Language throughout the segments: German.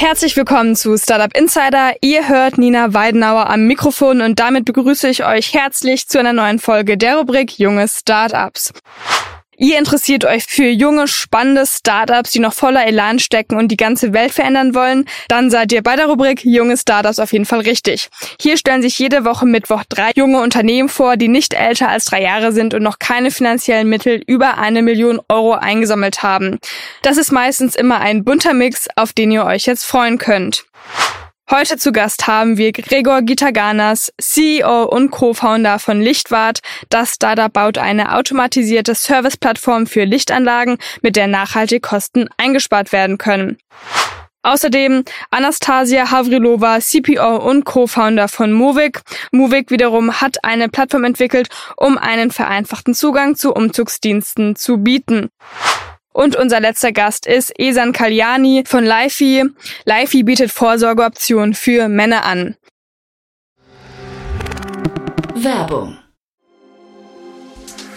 Herzlich willkommen zu Startup Insider. Ihr hört Nina Weidenauer am Mikrofon und damit begrüße ich euch herzlich zu einer neuen Folge der Rubrik Junge Startups. Ihr interessiert euch für junge, spannende Startups, die noch voller Elan stecken und die ganze Welt verändern wollen? Dann seid ihr bei der Rubrik Junge Startups auf jeden Fall richtig. Hier stellen sich jede Woche Mittwoch drei junge Unternehmen vor, die nicht älter als drei Jahre sind und noch keine finanziellen Mittel über eine Million Euro eingesammelt haben. Das ist meistens immer ein bunter Mix, auf den ihr euch jetzt freuen könnt. Heute zu Gast haben wir Gregor Gitaganas, CEO und Co-Founder von Lichtwart. Das Startup baut eine automatisierte Serviceplattform für Lichtanlagen, mit der nachhaltig Kosten eingespart werden können. Außerdem Anastasia Havrilova, CPO und Co-Founder von Movik. Movik wiederum hat eine Plattform entwickelt, um einen vereinfachten Zugang zu Umzugsdiensten zu bieten. Und unser letzter Gast ist Esan Kalyani von Lifey. Lifey bietet Vorsorgeoptionen für Männer an. Werbung.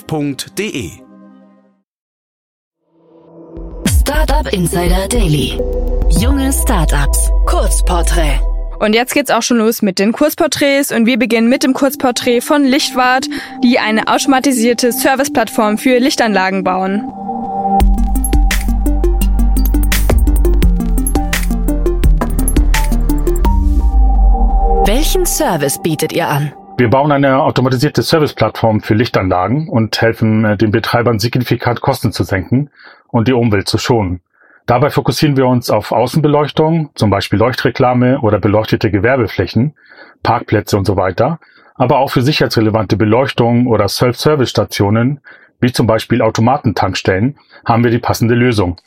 startup.de. Startup Insider Daily. Junge Startups. Kurzporträt. Und jetzt geht's auch schon los mit den Kurzporträts und wir beginnen mit dem Kurzporträt von Lichtwart, die eine automatisierte Serviceplattform für Lichtanlagen bauen. Welchen Service bietet ihr an? Wir bauen eine automatisierte Serviceplattform für Lichtanlagen und helfen äh, den Betreibern signifikant Kosten zu senken und die Umwelt zu schonen. Dabei fokussieren wir uns auf Außenbeleuchtung, zum Beispiel Leuchtreklame oder beleuchtete Gewerbeflächen, Parkplätze und so weiter, aber auch für sicherheitsrelevante Beleuchtung oder Self-Service-Stationen, wie zum Beispiel Automatentankstellen, haben wir die passende Lösung.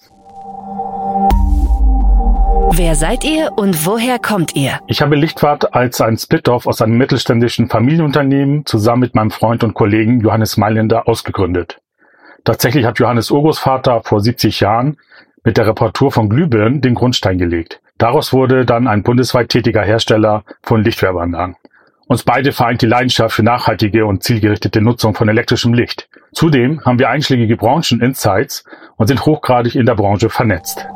Wer seid ihr und woher kommt ihr? Ich habe Lichtwart als ein Split-off aus einem mittelständischen Familienunternehmen zusammen mit meinem Freund und Kollegen Johannes Mailänder ausgegründet. Tatsächlich hat Johannes Urgroßvater vor 70 Jahren mit der Reparatur von Glühbirnen den Grundstein gelegt. Daraus wurde dann ein bundesweit tätiger Hersteller von Lichtwerbeanlagen. Uns beide vereint die Leidenschaft für nachhaltige und zielgerichtete Nutzung von elektrischem Licht. Zudem haben wir einschlägige Branchen-Insights und sind hochgradig in der Branche vernetzt.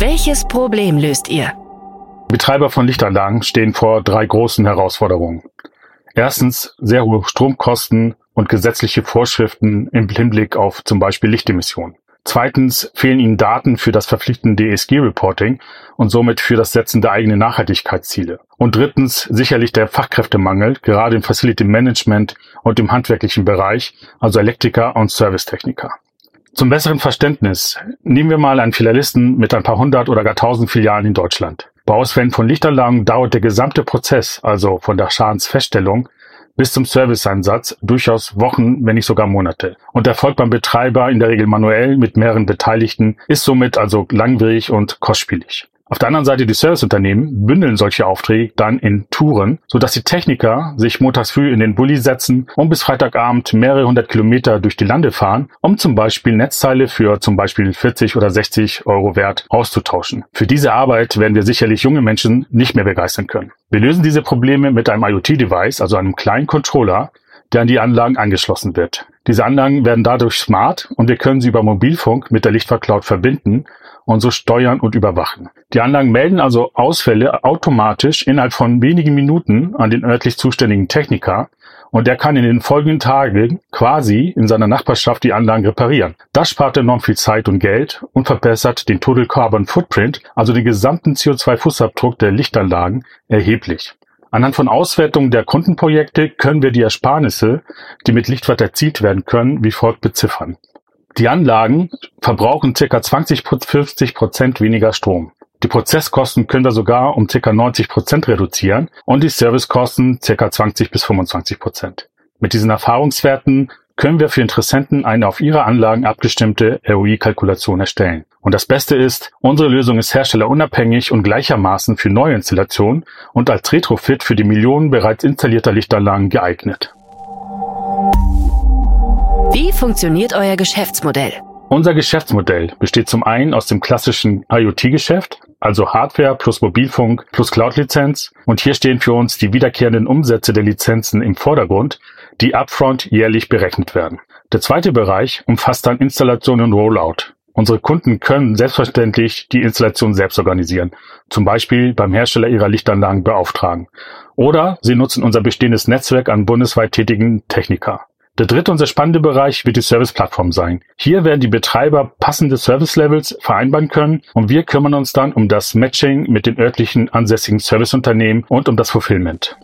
Welches Problem löst ihr? Betreiber von Lichtanlagen stehen vor drei großen Herausforderungen. Erstens sehr hohe Stromkosten und gesetzliche Vorschriften im Hinblick auf zum Beispiel Lichtemissionen. Zweitens fehlen ihnen Daten für das verpflichtende ESG-Reporting und somit für das Setzen der eigenen Nachhaltigkeitsziele. Und drittens sicherlich der Fachkräftemangel, gerade im Facility Management und im handwerklichen Bereich, also Elektriker und Servicetechniker. Zum besseren Verständnis nehmen wir mal einen Filialisten mit ein paar hundert oder gar tausend Filialen in Deutschland. Bei Auswählen von Lichtanlagen dauert der gesamte Prozess, also von der Schadensfeststellung bis zum Serviceeinsatz, durchaus Wochen, wenn nicht sogar Monate. Und erfolgt beim Betreiber in der Regel manuell mit mehreren Beteiligten, ist somit also langwierig und kostspielig. Auf der anderen Seite die Serviceunternehmen bündeln solche Aufträge dann in Touren, sodass die Techniker sich montags früh in den Bulli setzen und bis Freitagabend mehrere hundert Kilometer durch die Lande fahren, um zum Beispiel Netzteile für zum Beispiel 40 oder 60 Euro wert auszutauschen. Für diese Arbeit werden wir sicherlich junge Menschen nicht mehr begeistern können. Wir lösen diese Probleme mit einem IoT-Device, also einem kleinen Controller, der an die Anlagen angeschlossen wird. Diese Anlagen werden dadurch smart und wir können sie über Mobilfunk mit der Lichtvercloud verbinden und so steuern und überwachen. Die Anlagen melden also Ausfälle automatisch innerhalb von wenigen Minuten an den örtlich zuständigen Techniker und er kann in den folgenden Tagen quasi in seiner Nachbarschaft die Anlagen reparieren. Das spart enorm viel Zeit und Geld und verbessert den Total Carbon Footprint, also den gesamten CO2-Fußabdruck der Lichtanlagen, erheblich. Anhand von Auswertungen der Kundenprojekte können wir die Ersparnisse, die mit Lichtwatt erzielt werden können, wie folgt beziffern. Die Anlagen verbrauchen ca. 20 50 Prozent weniger Strom. Die Prozesskosten können wir sogar um ca. 90 Prozent reduzieren und die Servicekosten ca. 20 bis 25 Prozent. Mit diesen Erfahrungswerten können wir für Interessenten eine auf ihre Anlagen abgestimmte ROI-Kalkulation erstellen. Und das Beste ist, unsere Lösung ist herstellerunabhängig und gleichermaßen für neue Installationen und als Retrofit für die Millionen bereits installierter Lichtanlagen geeignet. Wie funktioniert euer Geschäftsmodell? Unser Geschäftsmodell besteht zum einen aus dem klassischen IoT-Geschäft, also Hardware plus Mobilfunk plus Cloud-Lizenz. Und hier stehen für uns die wiederkehrenden Umsätze der Lizenzen im Vordergrund, die upfront jährlich berechnet werden. Der zweite Bereich umfasst dann Installation und Rollout. Unsere Kunden können selbstverständlich die Installation selbst organisieren, zum Beispiel beim Hersteller ihrer Lichtanlagen beauftragen. Oder sie nutzen unser bestehendes Netzwerk an bundesweit tätigen Techniker. Der dritte und sehr spannende Bereich wird die Service-Plattform sein. Hier werden die Betreiber passende Service-Levels vereinbaren können und wir kümmern uns dann um das Matching mit den örtlichen ansässigen Serviceunternehmen und um das Fulfillment.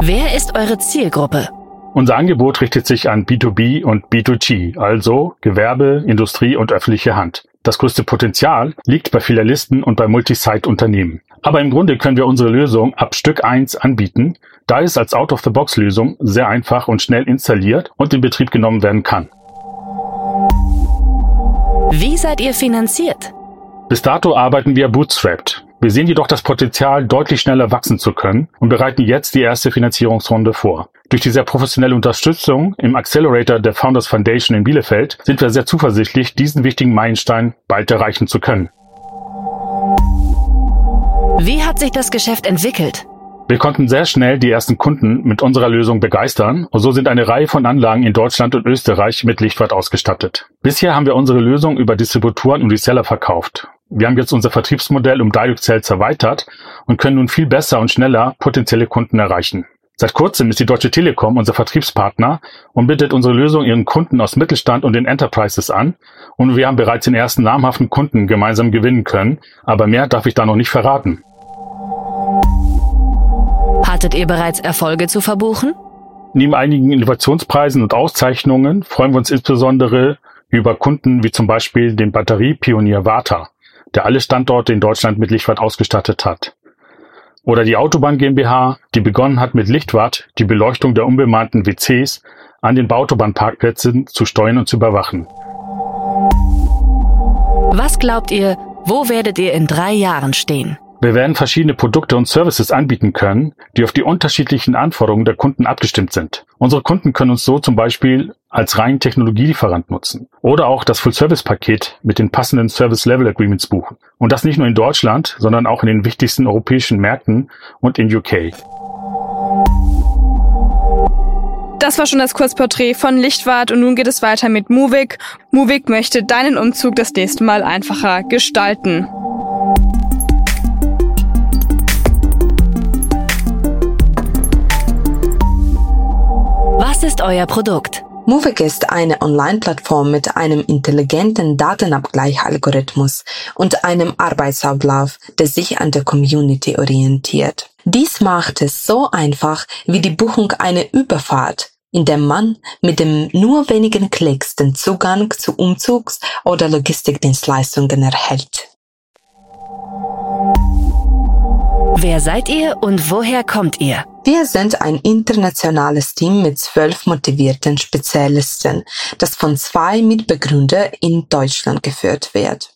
Wer ist eure Zielgruppe? Unser Angebot richtet sich an B2B und B2G, also Gewerbe, Industrie und öffentliche Hand. Das größte Potenzial liegt bei Filialisten und bei Multisite-Unternehmen. Aber im Grunde können wir unsere Lösung ab Stück 1 anbieten, da es als Out-of-the-Box-Lösung sehr einfach und schnell installiert und in Betrieb genommen werden kann. Wie seid ihr finanziert? Bis dato arbeiten wir bootstrapped. Wir sehen jedoch das Potenzial, deutlich schneller wachsen zu können und bereiten jetzt die erste Finanzierungsrunde vor. Durch die sehr professionelle Unterstützung im Accelerator der Founders Foundation in Bielefeld sind wir sehr zuversichtlich, diesen wichtigen Meilenstein bald erreichen zu können. Wie hat sich das Geschäft entwickelt? Wir konnten sehr schnell die ersten Kunden mit unserer Lösung begeistern und so sind eine Reihe von Anlagen in Deutschland und Österreich mit Lichtwart ausgestattet. Bisher haben wir unsere Lösung über Distributoren und Reseller verkauft. Wir haben jetzt unser Vertriebsmodell um Direct Sales erweitert und können nun viel besser und schneller potenzielle Kunden erreichen. Seit kurzem ist die Deutsche Telekom unser Vertriebspartner und bietet unsere Lösung ihren Kunden aus Mittelstand und den Enterprises an und wir haben bereits den ersten namhaften Kunden gemeinsam gewinnen können, aber mehr darf ich da noch nicht verraten. Hattet ihr bereits Erfolge zu verbuchen? Neben einigen Innovationspreisen und Auszeichnungen freuen wir uns insbesondere über Kunden wie zum Beispiel den Batteriepionier Vata, der alle Standorte in Deutschland mit Lichtwatt ausgestattet hat. Oder die Autobahn GmbH, die begonnen hat mit Lichtwatt die Beleuchtung der unbemannten WCs an den Autobahnparkplätzen zu steuern und zu überwachen. Was glaubt ihr, wo werdet ihr in drei Jahren stehen? Wir werden verschiedene Produkte und Services anbieten können, die auf die unterschiedlichen Anforderungen der Kunden abgestimmt sind. Unsere Kunden können uns so zum Beispiel als reinen Technologielieferant nutzen oder auch das Full-Service-Paket mit den passenden Service-Level-Agreements buchen. Und das nicht nur in Deutschland, sondern auch in den wichtigsten europäischen Märkten und in UK. Das war schon das Kurzporträt von Lichtwart und nun geht es weiter mit Movik. Movik möchte deinen Umzug das nächste Mal einfacher gestalten. Ist euer Produkt? Movik ist eine Online-Plattform mit einem intelligenten Datenabgleichalgorithmus und einem Arbeitsablauf, der sich an der Community orientiert. Dies macht es so einfach wie die Buchung einer Überfahrt, in der man mit dem nur wenigen Klicks den Zugang zu Umzugs- oder Logistikdienstleistungen erhält. Wer seid ihr und woher kommt ihr? Wir sind ein internationales Team mit zwölf motivierten Spezialisten, das von zwei Mitbegründern in Deutschland geführt wird.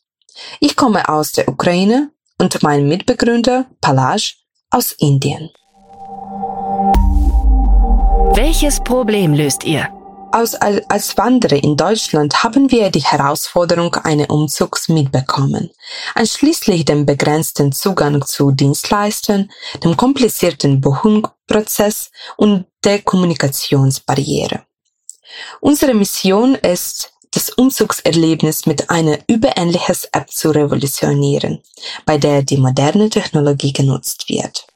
Ich komme aus der Ukraine und mein Mitbegründer Palaj aus Indien. Welches Problem löst ihr? Als Wanderer in Deutschland haben wir die Herausforderung eines Umzugs mitbekommen, einschließlich dem begrenzten Zugang zu Dienstleistern, dem komplizierten Buchungsprozess und der Kommunikationsbarriere. Unsere Mission ist, das Umzugserlebnis mit einer überähnlichen App zu revolutionieren, bei der die moderne Technologie genutzt wird.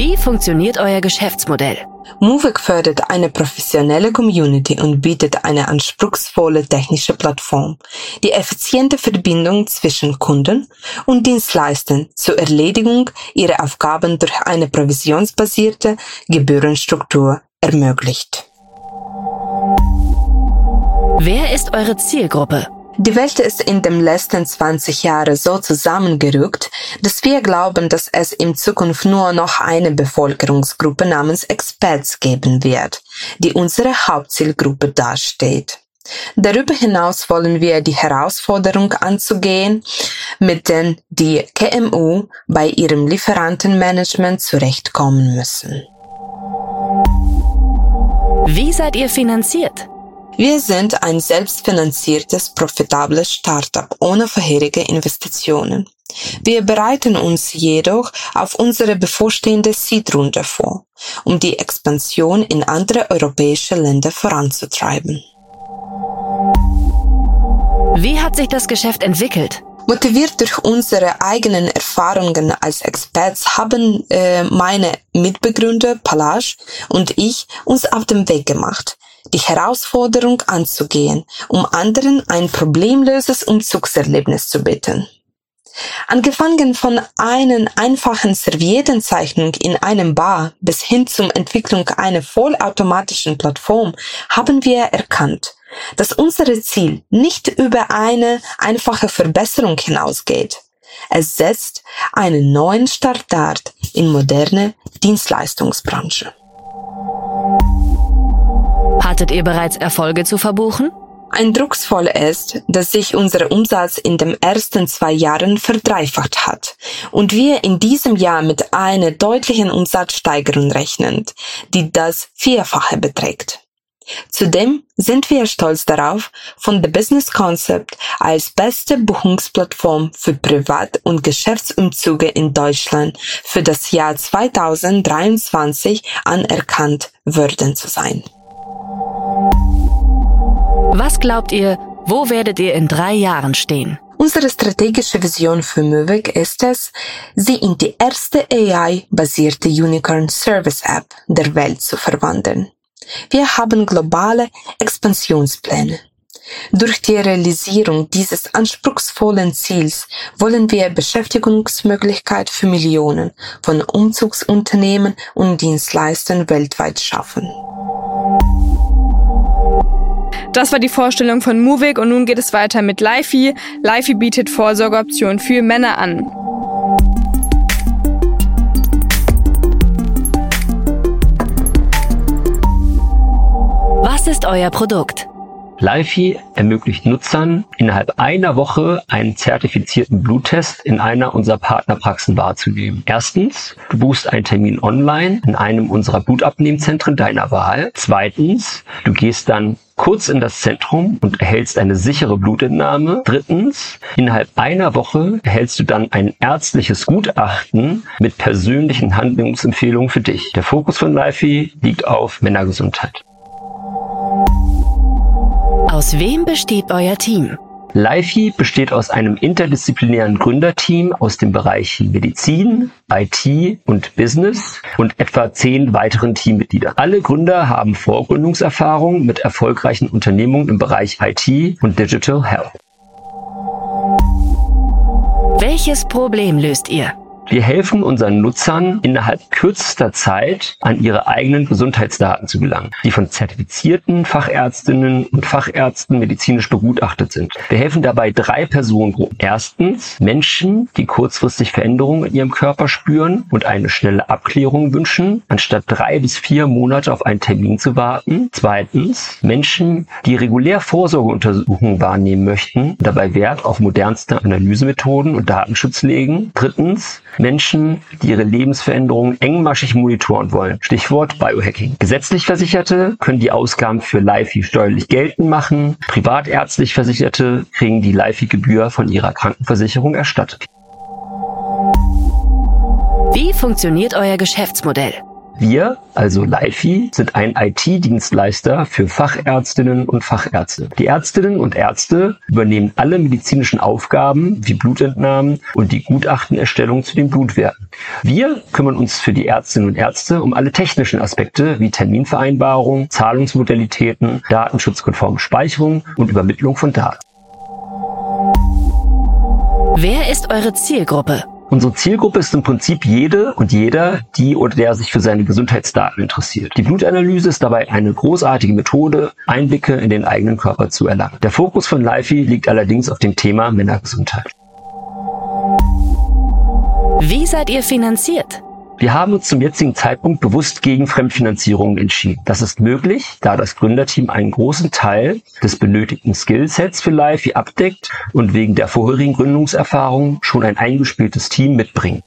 Wie funktioniert euer Geschäftsmodell? Movik fördert eine professionelle Community und bietet eine anspruchsvolle technische Plattform, die effiziente Verbindung zwischen Kunden und Dienstleistern zur Erledigung ihrer Aufgaben durch eine provisionsbasierte Gebührenstruktur ermöglicht. Wer ist eure Zielgruppe? Die Welt ist in den letzten 20 Jahren so zusammengerückt, dass wir glauben, dass es in Zukunft nur noch eine Bevölkerungsgruppe namens Experts geben wird, die unsere Hauptzielgruppe darstellt. Darüber hinaus wollen wir die Herausforderung anzugehen, mit denen die KMU bei ihrem Lieferantenmanagement zurechtkommen müssen. Wie seid ihr finanziert? Wir sind ein selbstfinanziertes, profitables Startup ohne vorherige Investitionen. Wir bereiten uns jedoch auf unsere bevorstehende Seed-Runde vor, um die Expansion in andere europäische Länder voranzutreiben. Wie hat sich das Geschäft entwickelt? Motiviert durch unsere eigenen Erfahrungen als Experts haben äh, meine Mitbegründer Palage und ich uns auf den Weg gemacht, die Herausforderung anzugehen, um anderen ein problemlöses Umzugserlebnis zu bieten. Angefangen von einer einfachen Serviettenzeichnung in einem Bar bis hin zur Entwicklung einer vollautomatischen Plattform haben wir erkannt, dass unser Ziel nicht über eine einfache Verbesserung hinausgeht. Es setzt einen neuen Startart in moderne Dienstleistungsbranche. Hattet ihr bereits Erfolge zu verbuchen? Eindrucksvoll ist, dass sich unser Umsatz in den ersten zwei Jahren verdreifacht hat und wir in diesem Jahr mit einer deutlichen Umsatzsteigerung rechnen, die das Vierfache beträgt. Zudem sind wir stolz darauf, von The Business Concept als beste Buchungsplattform für Privat- und Geschäftsumzüge in Deutschland für das Jahr 2023 anerkannt worden zu sein. Was glaubt ihr, wo werdet ihr in drei Jahren stehen? Unsere strategische Vision für Movik ist es, sie in die erste AI-basierte Unicorn Service App der Welt zu verwandeln. Wir haben globale Expansionspläne. Durch die Realisierung dieses anspruchsvollen Ziels wollen wir Beschäftigungsmöglichkeit für Millionen von Umzugsunternehmen und Dienstleistern weltweit schaffen. Das war die Vorstellung von Movik und nun geht es weiter mit Lifey. Lifey bietet Vorsorgeoptionen für Männer an. Was ist euer Produkt? Lifi ermöglicht Nutzern innerhalb einer Woche einen zertifizierten Bluttest in einer unserer Partnerpraxen wahrzunehmen. Erstens, du buchst einen Termin online in einem unserer Blutabnehmzentren deiner Wahl. Zweitens, du gehst dann kurz in das Zentrum und erhältst eine sichere Blutentnahme. Drittens, innerhalb einer Woche erhältst du dann ein ärztliches Gutachten mit persönlichen Handlungsempfehlungen für dich. Der Fokus von Lifi liegt auf Männergesundheit. Aus wem besteht euer Team? Lifi besteht aus einem interdisziplinären Gründerteam aus den Bereichen Medizin, IT und Business und etwa zehn weiteren Teammitgliedern. Alle Gründer haben Vorgründungserfahrung mit erfolgreichen Unternehmungen im Bereich IT und Digital Health. Welches Problem löst ihr? Wir helfen unseren Nutzern innerhalb kürzester Zeit an ihre eigenen Gesundheitsdaten zu gelangen, die von zertifizierten Fachärztinnen und Fachärzten medizinisch begutachtet sind. Wir helfen dabei drei Personengruppen. Erstens Menschen, die kurzfristig Veränderungen in ihrem Körper spüren und eine schnelle Abklärung wünschen, anstatt drei bis vier Monate auf einen Termin zu warten. Zweitens Menschen, die regulär Vorsorgeuntersuchungen wahrnehmen möchten, dabei Wert auf modernste Analysemethoden und Datenschutz legen. Drittens Menschen, die ihre Lebensveränderungen engmaschig monitoren wollen. Stichwort Biohacking. Gesetzlich Versicherte können die Ausgaben für LIFI steuerlich geltend machen. Privatärztlich Versicherte kriegen die LIFI-Gebühr von ihrer Krankenversicherung erstattet. Wie funktioniert euer Geschäftsmodell? Wir, also LIFI, sind ein IT-Dienstleister für Fachärztinnen und Fachärzte. Die Ärztinnen und Ärzte übernehmen alle medizinischen Aufgaben wie Blutentnahmen und die Gutachtenerstellung zu den Blutwerten. Wir kümmern uns für die Ärztinnen und Ärzte um alle technischen Aspekte wie Terminvereinbarung, Zahlungsmodalitäten, datenschutzkonforme Speicherung und Übermittlung von Daten. Wer ist eure Zielgruppe? Unsere Zielgruppe ist im Prinzip jede und jeder, die oder der sich für seine Gesundheitsdaten interessiert. Die Blutanalyse ist dabei eine großartige Methode, Einblicke in den eigenen Körper zu erlangen. Der Fokus von LIFI liegt allerdings auf dem Thema Männergesundheit. Wie seid ihr finanziert? Wir haben uns zum jetzigen Zeitpunkt bewusst gegen Fremdfinanzierungen entschieden. Das ist möglich, da das Gründerteam einen großen Teil des benötigten Skillsets für LiFi abdeckt und wegen der vorherigen Gründungserfahrung schon ein eingespieltes Team mitbringt.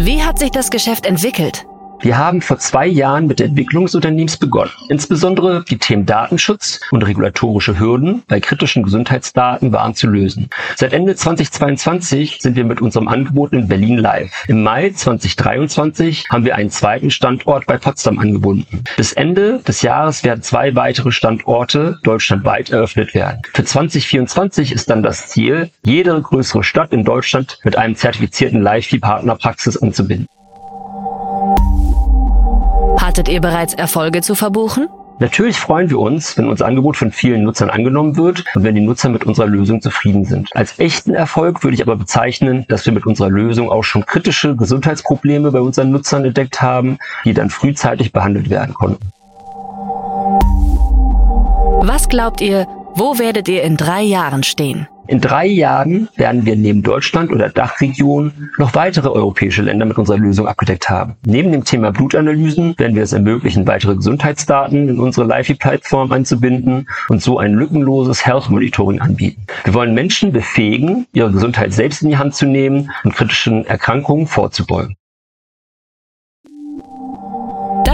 Wie hat sich das Geschäft entwickelt? Wir haben vor zwei Jahren mit der Entwicklung des Unternehmens begonnen. Insbesondere die Themen Datenschutz und regulatorische Hürden bei kritischen Gesundheitsdaten waren zu lösen. Seit Ende 2022 sind wir mit unserem Angebot in Berlin live. Im Mai 2023 haben wir einen zweiten Standort bei Potsdam angebunden. Bis Ende des Jahres werden zwei weitere Standorte deutschlandweit eröffnet werden. Für 2024 ist dann das Ziel, jede größere Stadt in Deutschland mit einem zertifizierten Live-Partnerpraxis anzubinden. Hattet ihr bereits Erfolge zu verbuchen? Natürlich freuen wir uns, wenn unser Angebot von vielen Nutzern angenommen wird und wenn die Nutzer mit unserer Lösung zufrieden sind. Als echten Erfolg würde ich aber bezeichnen, dass wir mit unserer Lösung auch schon kritische Gesundheitsprobleme bei unseren Nutzern entdeckt haben, die dann frühzeitig behandelt werden konnten. Was glaubt ihr, wo werdet ihr in drei Jahren stehen? In drei Jahren werden wir neben Deutschland oder Dachregion noch weitere europäische Länder mit unserer Lösung abgedeckt haben. Neben dem Thema Blutanalysen werden wir es ermöglichen, weitere Gesundheitsdaten in unsere LiFi-Plattform einzubinden und so ein lückenloses Health Monitoring anbieten. Wir wollen Menschen befähigen, ihre Gesundheit selbst in die Hand zu nehmen und kritischen Erkrankungen vorzubeugen.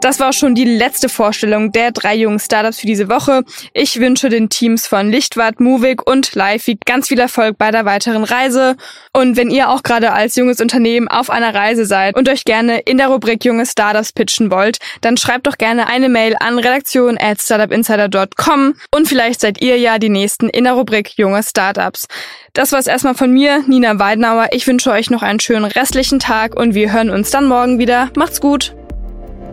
Das war schon die letzte Vorstellung der drei jungen Startups für diese Woche. Ich wünsche den Teams von Lichtwart, Movik und Live ganz viel Erfolg bei der weiteren Reise. Und wenn ihr auch gerade als junges Unternehmen auf einer Reise seid und euch gerne in der Rubrik junge Startups pitchen wollt, dann schreibt doch gerne eine Mail an redaktion at startupinsider.com und vielleicht seid ihr ja die nächsten in der Rubrik junge Startups. Das war's erstmal von mir, Nina Weidenauer. Ich wünsche euch noch einen schönen restlichen Tag und wir hören uns dann morgen wieder. Macht's gut!